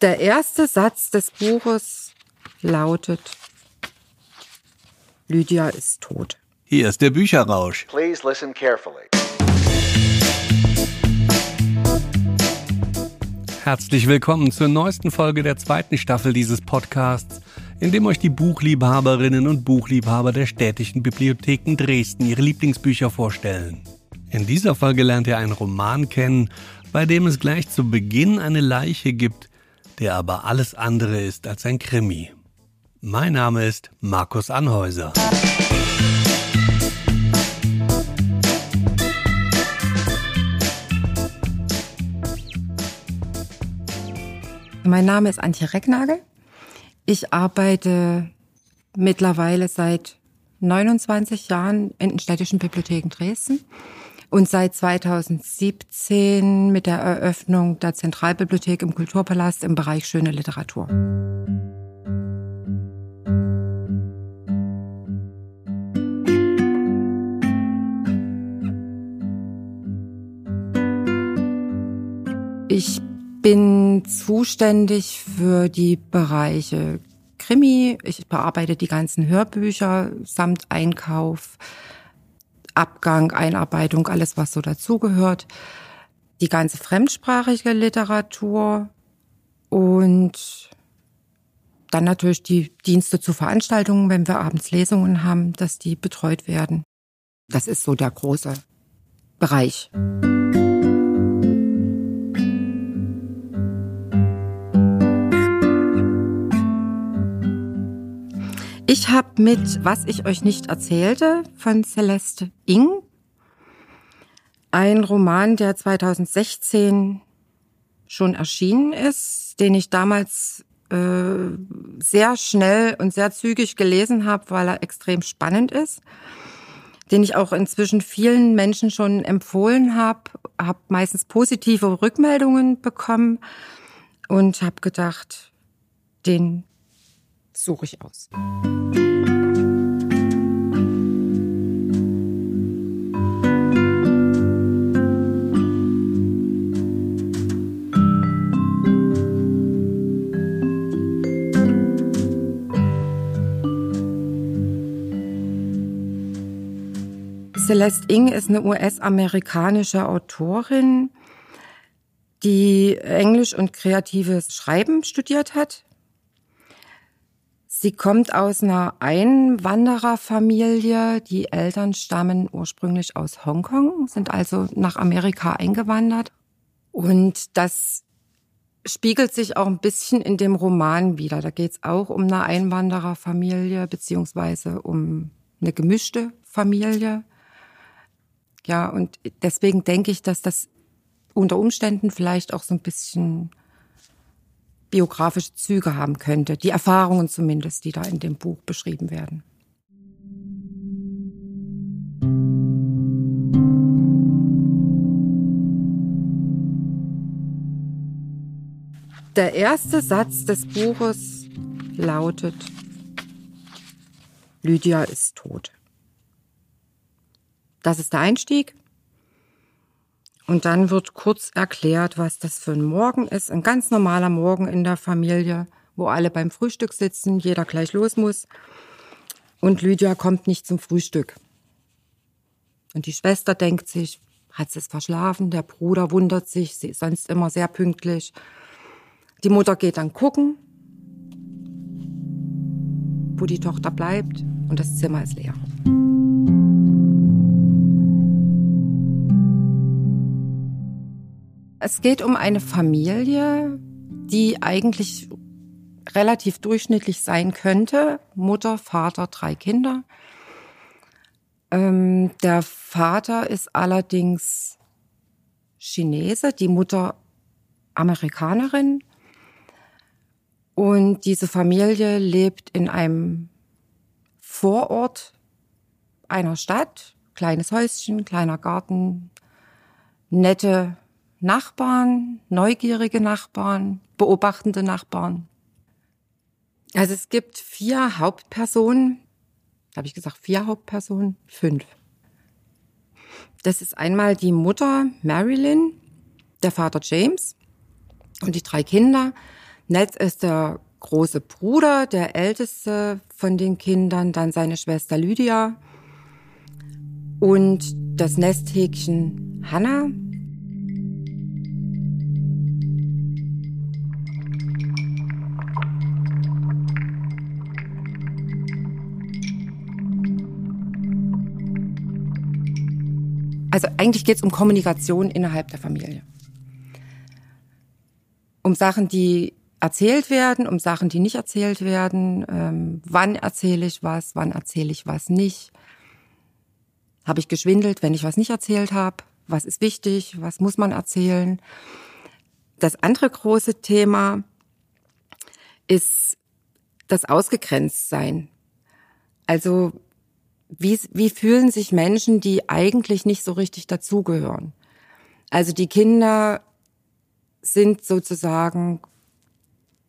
Der erste Satz des Buches lautet, Lydia ist tot. Hier ist der Bücherrausch. Please listen carefully. Herzlich willkommen zur neuesten Folge der zweiten Staffel dieses Podcasts, in dem euch die Buchliebhaberinnen und Buchliebhaber der städtischen Bibliotheken Dresden ihre Lieblingsbücher vorstellen. In dieser Folge lernt ihr einen Roman kennen, bei dem es gleich zu Beginn eine Leiche gibt, der aber alles andere ist als ein Krimi. Mein Name ist Markus Anhäuser. Mein Name ist Antje Recknagel. Ich arbeite mittlerweile seit 29 Jahren in den städtischen Bibliotheken Dresden und seit 2017 mit der Eröffnung der Zentralbibliothek im Kulturpalast im Bereich Schöne Literatur. Ich bin zuständig für die Bereiche Krimi. Ich bearbeite die ganzen Hörbücher samt Einkauf, Abgang, Einarbeitung, alles, was so dazugehört. Die ganze fremdsprachige Literatur und dann natürlich die Dienste zu Veranstaltungen, wenn wir abends Lesungen haben, dass die betreut werden. Das ist so der große Bereich. Ich habe mit Was ich euch nicht erzählte von Celeste Ing. Ein Roman, der 2016 schon erschienen ist, den ich damals äh, sehr schnell und sehr zügig gelesen habe, weil er extrem spannend ist, den ich auch inzwischen vielen Menschen schon empfohlen habe, habe meistens positive Rückmeldungen bekommen und habe gedacht, den suche ich aus. Celeste Ing ist eine US-amerikanische Autorin, die Englisch und kreatives Schreiben studiert hat Sie kommt aus einer Einwandererfamilie. Die Eltern stammen ursprünglich aus Hongkong, sind also nach Amerika eingewandert. Und das spiegelt sich auch ein bisschen in dem Roman wieder. Da geht es auch um eine Einwandererfamilie beziehungsweise um eine gemischte Familie. Ja, und deswegen denke ich, dass das unter Umständen vielleicht auch so ein bisschen biografische Züge haben könnte. Die Erfahrungen zumindest, die da in dem Buch beschrieben werden. Der erste Satz des Buches lautet, Lydia ist tot. Das ist der Einstieg. Und dann wird kurz erklärt, was das für ein Morgen ist. Ein ganz normaler Morgen in der Familie, wo alle beim Frühstück sitzen, jeder gleich los muss. Und Lydia kommt nicht zum Frühstück. Und die Schwester denkt sich, hat sie es verschlafen? Der Bruder wundert sich, sie ist sonst immer sehr pünktlich. Die Mutter geht dann gucken, wo die Tochter bleibt und das Zimmer ist leer. Es geht um eine Familie, die eigentlich relativ durchschnittlich sein könnte. Mutter, Vater, drei Kinder. Ähm, der Vater ist allerdings Chinese, die Mutter Amerikanerin. Und diese Familie lebt in einem Vorort einer Stadt, kleines Häuschen, kleiner Garten, nette Nachbarn, neugierige Nachbarn, beobachtende Nachbarn. Also es gibt vier Hauptpersonen. Habe ich gesagt, vier Hauptpersonen? Fünf. Das ist einmal die Mutter Marilyn, der Vater James und die drei Kinder. Netz ist der große Bruder, der älteste von den Kindern, dann seine Schwester Lydia und das Nesthäkchen Hannah. Also eigentlich geht es um Kommunikation innerhalb der Familie. Um Sachen, die erzählt werden, um Sachen, die nicht erzählt werden. Ähm, wann erzähle ich was, wann erzähle ich was nicht. Habe ich geschwindelt, wenn ich was nicht erzählt habe? Was ist wichtig? Was muss man erzählen? Das andere große Thema ist das Ausgegrenztsein. Also wie, wie fühlen sich Menschen, die eigentlich nicht so richtig dazugehören? Also die Kinder sind sozusagen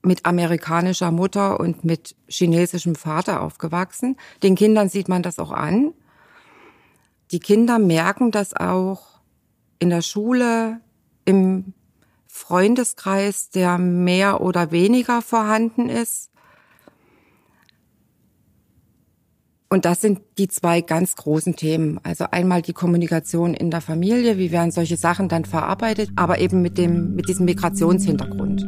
mit amerikanischer Mutter und mit chinesischem Vater aufgewachsen. Den Kindern sieht man das auch an. Die Kinder merken das auch in der Schule, im Freundeskreis, der mehr oder weniger vorhanden ist. Und das sind die zwei ganz großen Themen. Also einmal die Kommunikation in der Familie, wie werden solche Sachen dann verarbeitet, aber eben mit dem, mit diesem Migrationshintergrund.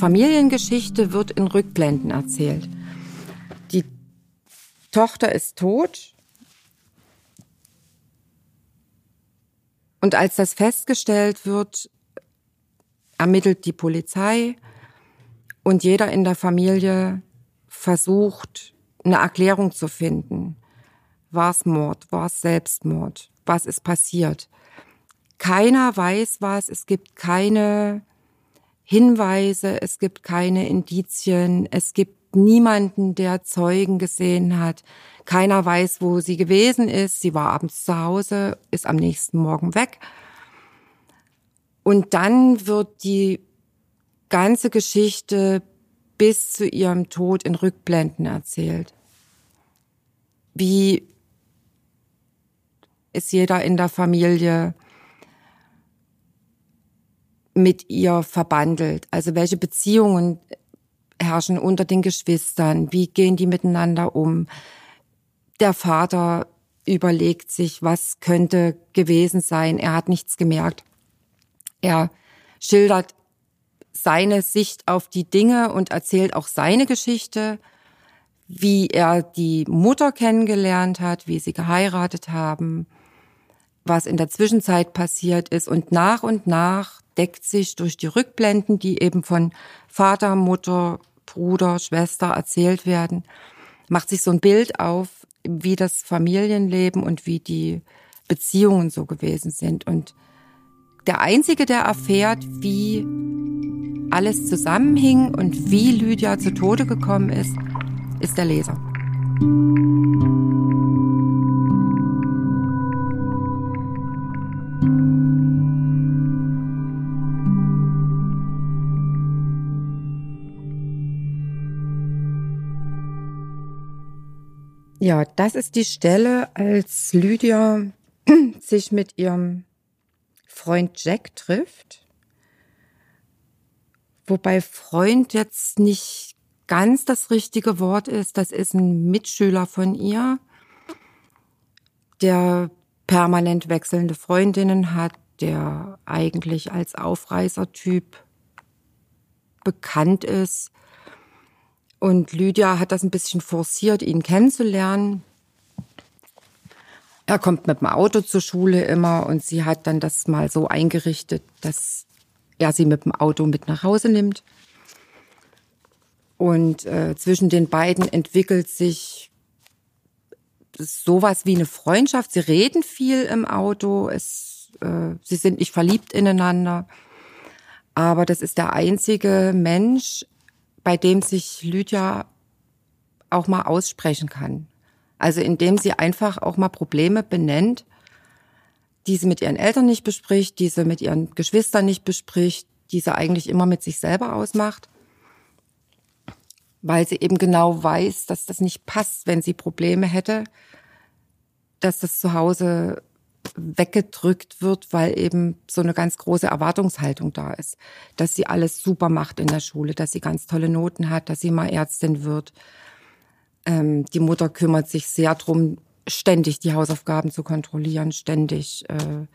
Familiengeschichte wird in Rückblenden erzählt. Die Tochter ist tot. Und als das festgestellt wird, ermittelt die Polizei und jeder in der Familie versucht, eine Erklärung zu finden. War es Mord? War es Selbstmord? Was ist passiert? Keiner weiß was. Es gibt keine Hinweise, es gibt keine Indizien, es gibt niemanden, der Zeugen gesehen hat. Keiner weiß, wo sie gewesen ist. Sie war abends zu Hause, ist am nächsten Morgen weg. Und dann wird die ganze Geschichte bis zu ihrem Tod in Rückblenden erzählt. Wie ist jeder in der Familie mit ihr verbandelt? Also welche Beziehungen herrschen unter den Geschwistern? Wie gehen die miteinander um? Der Vater überlegt sich, was könnte gewesen sein. Er hat nichts gemerkt. Er schildert seine Sicht auf die Dinge und erzählt auch seine Geschichte, wie er die Mutter kennengelernt hat, wie sie geheiratet haben, was in der Zwischenzeit passiert ist. Und nach und nach deckt sich durch die Rückblenden, die eben von Vater, Mutter, Bruder, Schwester erzählt werden, macht sich so ein Bild auf, wie das Familienleben und wie die Beziehungen so gewesen sind. Und der Einzige, der erfährt, wie alles zusammenhing und wie Lydia zu Tode gekommen ist, ist der Leser. Ja, das ist die Stelle, als Lydia sich mit ihrem Freund Jack trifft. Wobei Freund jetzt nicht ganz das richtige Wort ist. Das ist ein Mitschüler von ihr, der permanent wechselnde Freundinnen hat, der eigentlich als Aufreißertyp bekannt ist und Lydia hat das ein bisschen forciert, ihn kennenzulernen. Er kommt mit dem Auto zur Schule immer und sie hat dann das mal so eingerichtet, dass er sie mit dem Auto mit nach Hause nimmt. Und äh, zwischen den beiden entwickelt sich sowas wie eine Freundschaft. Sie reden viel im Auto. Es, äh, sie sind nicht verliebt ineinander. Aber das ist der einzige Mensch bei dem sich Lydia auch mal aussprechen kann. Also indem sie einfach auch mal Probleme benennt, die sie mit ihren Eltern nicht bespricht, die sie mit ihren Geschwistern nicht bespricht, die sie eigentlich immer mit sich selber ausmacht, weil sie eben genau weiß, dass das nicht passt, wenn sie Probleme hätte, dass das zu Hause weggedrückt wird, weil eben so eine ganz große Erwartungshaltung da ist, dass sie alles super macht in der Schule, dass sie ganz tolle Noten hat, dass sie mal Ärztin wird. Ähm, die Mutter kümmert sich sehr drum, ständig die Hausaufgaben zu kontrollieren, ständig äh,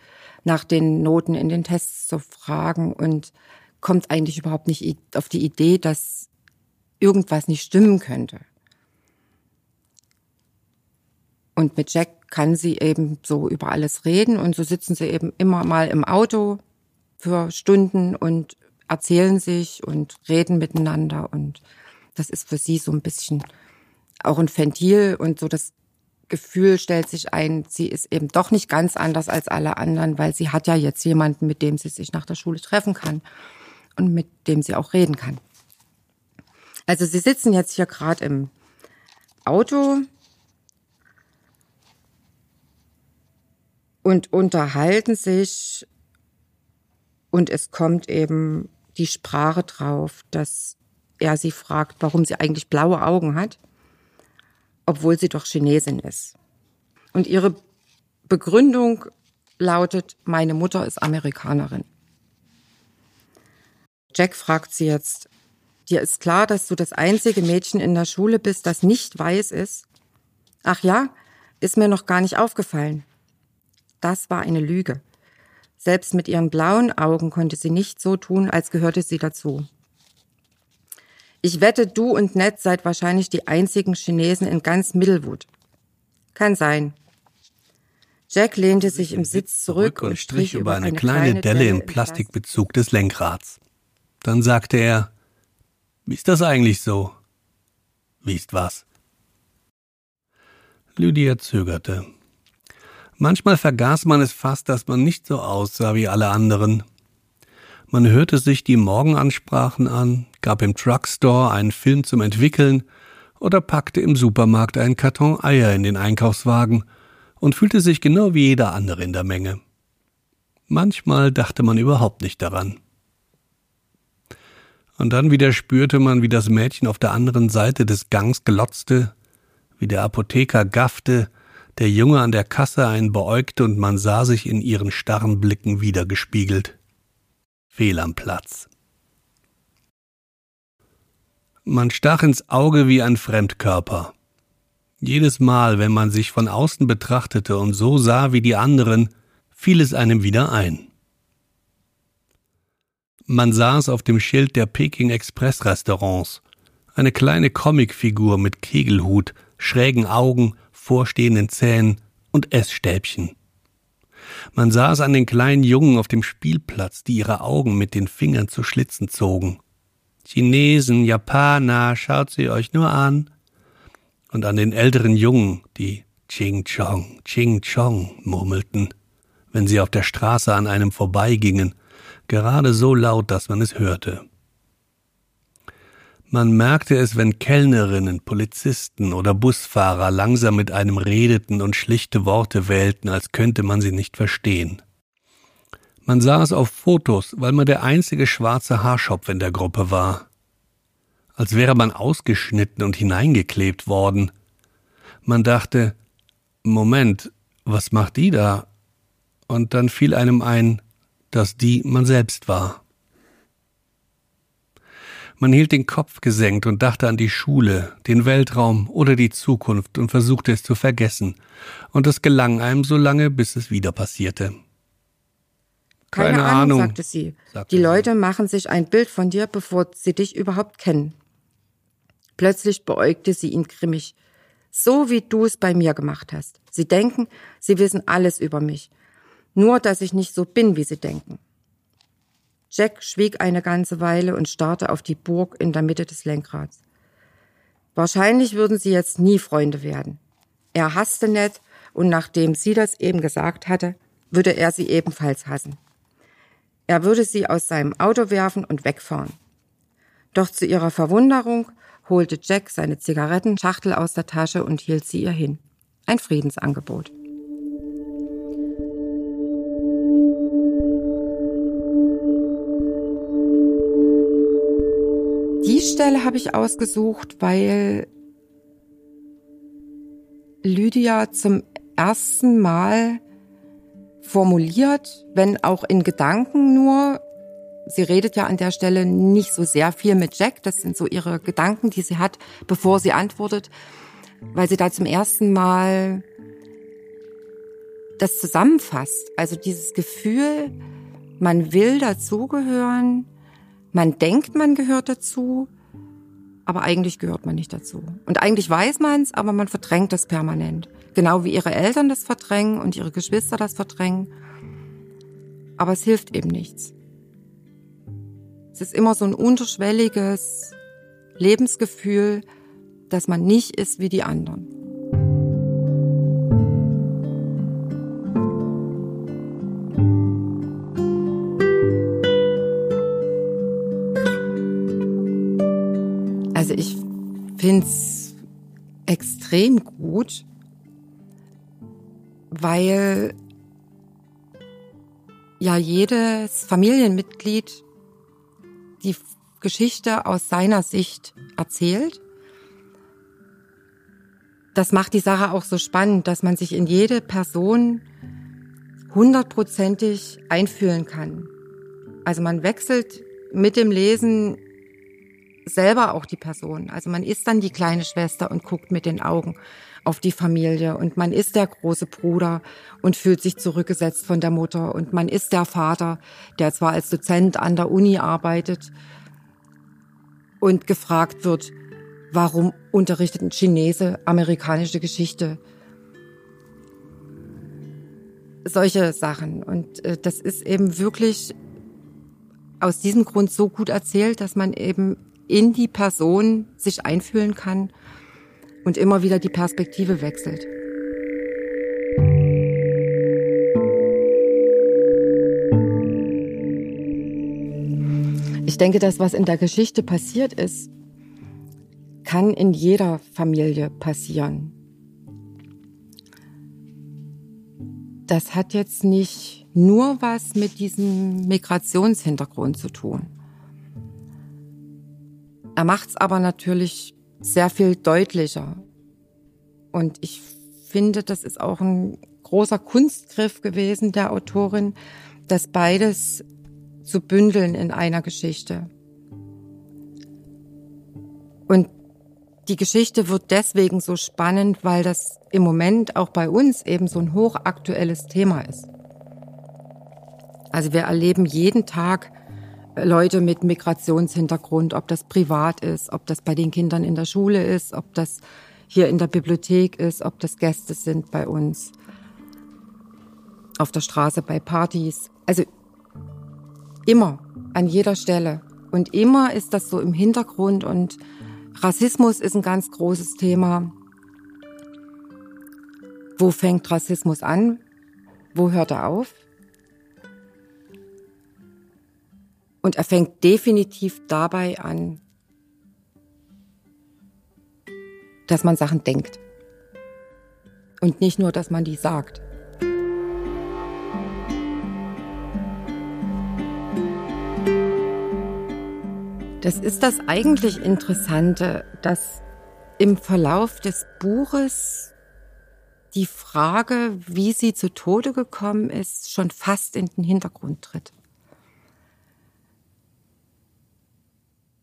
nach den Noten in den Tests zu fragen und kommt eigentlich überhaupt nicht auf die Idee, dass irgendwas nicht stimmen könnte. Und mit Jack kann sie eben so über alles reden und so sitzen sie eben immer mal im Auto für Stunden und erzählen sich und reden miteinander und das ist für sie so ein bisschen auch ein Ventil und so das Gefühl stellt sich ein, sie ist eben doch nicht ganz anders als alle anderen, weil sie hat ja jetzt jemanden, mit dem sie sich nach der Schule treffen kann und mit dem sie auch reden kann. Also sie sitzen jetzt hier gerade im Auto und unterhalten sich und es kommt eben die Sprache drauf, dass er sie fragt, warum sie eigentlich blaue Augen hat obwohl sie doch Chinesin ist. Und ihre Begründung lautet, meine Mutter ist Amerikanerin. Jack fragt sie jetzt, dir ist klar, dass du das einzige Mädchen in der Schule bist, das nicht weiß ist? Ach ja, ist mir noch gar nicht aufgefallen. Das war eine Lüge. Selbst mit ihren blauen Augen konnte sie nicht so tun, als gehörte sie dazu. Ich wette, du und Ned seid wahrscheinlich die einzigen Chinesen in ganz Middlewood. Kann sein. Jack lehnte sich im Sitz zurück und strich über eine, kleine Delle im Plastikbezug des Lenkrads. Dann sagte er, wie ist das eigentlich so? Wie ist was? Lydia zögerte. Manchmal vergaß man es fast, dass man nicht so aussah wie alle anderen. Man hörte sich die Morgenansprachen an, gab im Truckstore einen Film zum Entwickeln oder packte im Supermarkt einen Karton Eier in den Einkaufswagen und fühlte sich genau wie jeder andere in der Menge. Manchmal dachte man überhaupt nicht daran. Und dann wieder spürte man, wie das Mädchen auf der anderen Seite des Gangs glotzte, wie der Apotheker gaffte, der Junge an der Kasse einen beäugte und man sah sich in ihren starren Blicken wiedergespiegelt fehl am Platz. Man stach ins Auge wie ein Fremdkörper. Jedes Mal, wenn man sich von außen betrachtete und so sah wie die anderen, fiel es einem wieder ein. Man saß auf dem Schild der Peking Express Restaurants, eine kleine Comicfigur mit Kegelhut, schrägen Augen, vorstehenden Zähnen und Essstäbchen. Man saß an den kleinen Jungen auf dem Spielplatz, die ihre Augen mit den Fingern zu Schlitzen zogen. Chinesen, Japaner, schaut sie euch nur an. Und an den älteren Jungen, die Ching Chong, Ching Chong murmelten, wenn sie auf der Straße an einem vorbeigingen, gerade so laut, dass man es hörte. Man merkte es, wenn Kellnerinnen, Polizisten oder Busfahrer langsam mit einem redeten und schlichte Worte wählten, als könnte man sie nicht verstehen. Man sah es auf Fotos, weil man der einzige schwarze Haarschopf in der Gruppe war. Als wäre man ausgeschnitten und hineingeklebt worden. Man dachte, Moment, was macht die da? Und dann fiel einem ein, dass die man selbst war. Man hielt den Kopf gesenkt und dachte an die Schule, den Weltraum oder die Zukunft und versuchte es zu vergessen. Und es gelang einem so lange, bis es wieder passierte. Keine, Keine Ahnung, Ahnung, sagte sie. Sagte die Leute sie. machen sich ein Bild von dir, bevor sie dich überhaupt kennen. Plötzlich beäugte sie ihn grimmig. So wie du es bei mir gemacht hast. Sie denken, sie wissen alles über mich. Nur, dass ich nicht so bin, wie sie denken. Jack schwieg eine ganze Weile und starrte auf die Burg in der Mitte des Lenkrads. Wahrscheinlich würden sie jetzt nie Freunde werden. Er hasste Ned und nachdem sie das eben gesagt hatte, würde er sie ebenfalls hassen. Er würde sie aus seinem Auto werfen und wegfahren. Doch zu ihrer Verwunderung holte Jack seine Zigarettenschachtel aus der Tasche und hielt sie ihr hin. Ein Friedensangebot. Stelle habe ich ausgesucht, weil Lydia zum ersten Mal formuliert, wenn auch in Gedanken nur. Sie redet ja an der Stelle nicht so sehr viel mit Jack. Das sind so ihre Gedanken, die sie hat, bevor sie antwortet, weil sie da zum ersten Mal das zusammenfasst. Also dieses Gefühl, man will dazugehören, man denkt, man gehört dazu, aber eigentlich gehört man nicht dazu. Und eigentlich weiß man es, aber man verdrängt das permanent. Genau wie ihre Eltern das verdrängen und ihre Geschwister das verdrängen. Aber es hilft eben nichts. Es ist immer so ein unterschwelliges Lebensgefühl, dass man nicht ist wie die anderen. Finde es extrem gut, weil ja jedes Familienmitglied die Geschichte aus seiner Sicht erzählt. Das macht die Sache auch so spannend, dass man sich in jede Person hundertprozentig einfühlen kann. Also man wechselt mit dem Lesen selber auch die Person. Also man ist dann die kleine Schwester und guckt mit den Augen auf die Familie und man ist der große Bruder und fühlt sich zurückgesetzt von der Mutter und man ist der Vater, der zwar als Dozent an der Uni arbeitet und gefragt wird, warum unterrichtet ein Chinese amerikanische Geschichte? Solche Sachen. Und äh, das ist eben wirklich aus diesem Grund so gut erzählt, dass man eben in die Person sich einfühlen kann und immer wieder die Perspektive wechselt. Ich denke, das, was in der Geschichte passiert ist, kann in jeder Familie passieren. Das hat jetzt nicht nur was mit diesem Migrationshintergrund zu tun. Er macht es aber natürlich sehr viel deutlicher. Und ich finde, das ist auch ein großer Kunstgriff gewesen der Autorin, das beides zu bündeln in einer Geschichte. Und die Geschichte wird deswegen so spannend, weil das im Moment auch bei uns eben so ein hochaktuelles Thema ist. Also wir erleben jeden Tag Leute mit Migrationshintergrund, ob das privat ist, ob das bei den Kindern in der Schule ist, ob das hier in der Bibliothek ist, ob das Gäste sind bei uns, auf der Straße bei Partys. Also immer, an jeder Stelle. Und immer ist das so im Hintergrund und Rassismus ist ein ganz großes Thema. Wo fängt Rassismus an? Wo hört er auf? Und er fängt definitiv dabei an, dass man Sachen denkt. Und nicht nur, dass man die sagt. Das ist das eigentlich Interessante, dass im Verlauf des Buches die Frage, wie sie zu Tode gekommen ist, schon fast in den Hintergrund tritt.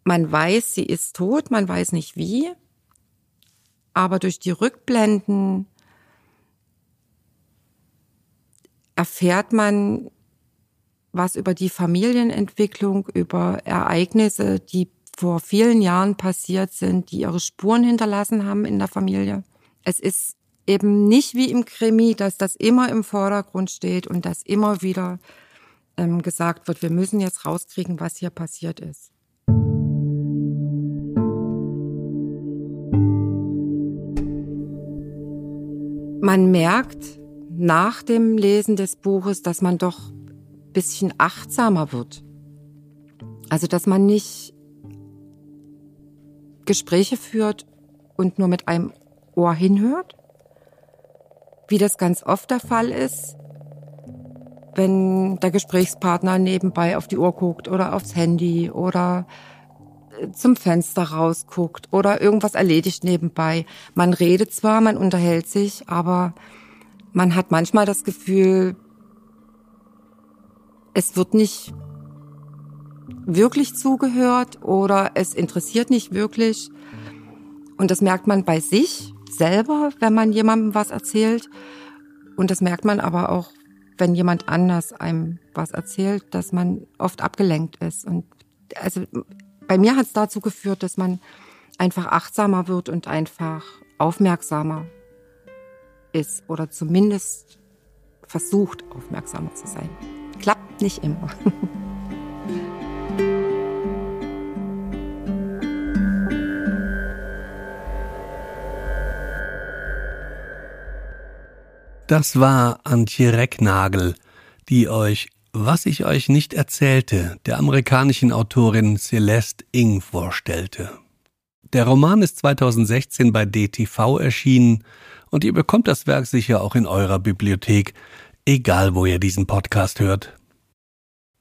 Man weiß, sie ist tot, man weiß nicht wie, aber durch die Rückblenden erfährt man was über die Familienentwicklung, über Ereignisse, die vor vielen Jahren passiert sind, die ihre Spuren hinterlassen haben in der Familie. Es ist eben nicht wie im Krimi, dass das immer im Vordergrund steht und dass immer wieder ähm, gesagt wird, wir müssen jetzt rauskriegen, was hier passiert ist. Man merkt nach dem Lesen des Buches, dass man doch ein bisschen achtsamer wird. Also, dass man nicht Gespräche führt und nur mit einem Ohr hinhört, wie das ganz oft der Fall ist, wenn der Gesprächspartner nebenbei auf die Uhr guckt oder aufs Handy oder zum Fenster rausguckt oder irgendwas erledigt nebenbei. Man redet zwar, man unterhält sich, aber man hat manchmal das Gefühl, es wird nicht wirklich zugehört oder es interessiert nicht wirklich. Und das merkt man bei sich selber, wenn man jemandem was erzählt. Und das merkt man aber auch, wenn jemand anders einem was erzählt, dass man oft abgelenkt ist. Und also bei mir hat es dazu geführt, dass man einfach achtsamer wird und einfach aufmerksamer ist oder zumindest versucht, aufmerksamer zu sein. Klappt nicht immer. Das war Antje Recknagel, die euch Was ich euch nicht erzählte, der amerikanischen Autorin Celeste Ing vorstellte. Der Roman ist 2016 bei DTV erschienen und ihr bekommt das Werk sicher auch in eurer Bibliothek, egal wo ihr diesen Podcast hört.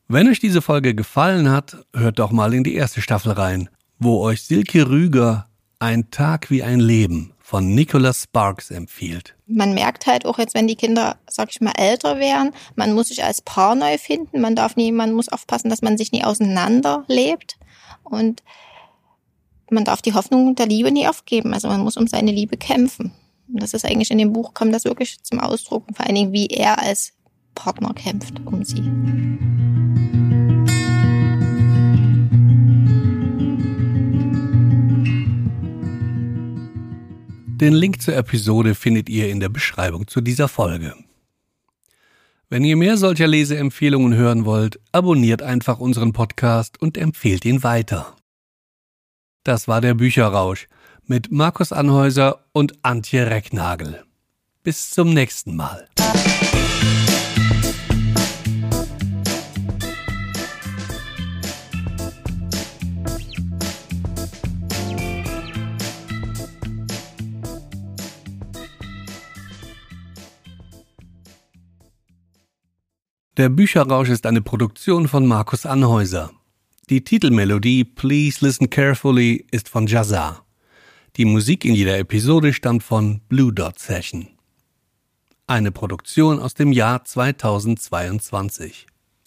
Wenn euch diese Folge gefallen hat, hört doch mal in die erste Staffel rein, wo euch Silke Rüger Ein Tag wie ein Leben von Nicholas Sparks empfiehlt. Man merkt halt auch jetzt, wenn die Kinder, sag ich mal, älter werden, man muss sich als Paar neu finden. Man darf nie, man muss aufpassen, dass man sich nie auseinanderlebt. Und man darf die Hoffnung der Liebe nie aufgeben. Also man muss um seine Liebe kämpfen. Und das ist eigentlich in dem Buch, kommt das wirklich zum Ausdruck. vor allen Dingen, wie er als Partner kämpft um sie. Den Link zur Episode findet ihr in der Beschreibung zu dieser Folge. Wenn ihr mehr solcher Leseempfehlungen hören wollt, abonniert einfach unseren Podcast und empfehlt ihn weiter. Das war der Bücherrausch mit Markus Anhäuser und Antje Recknagel. Bis zum nächsten Mal. Der Bücherrausch ist eine Produktion von Markus Anhäuser. Die Titelmelodie Please Listen Carefully ist von Jazar. Die Musik in jeder Episode stammt von Blue Dot Session. Eine Produktion aus dem Jahr 2022.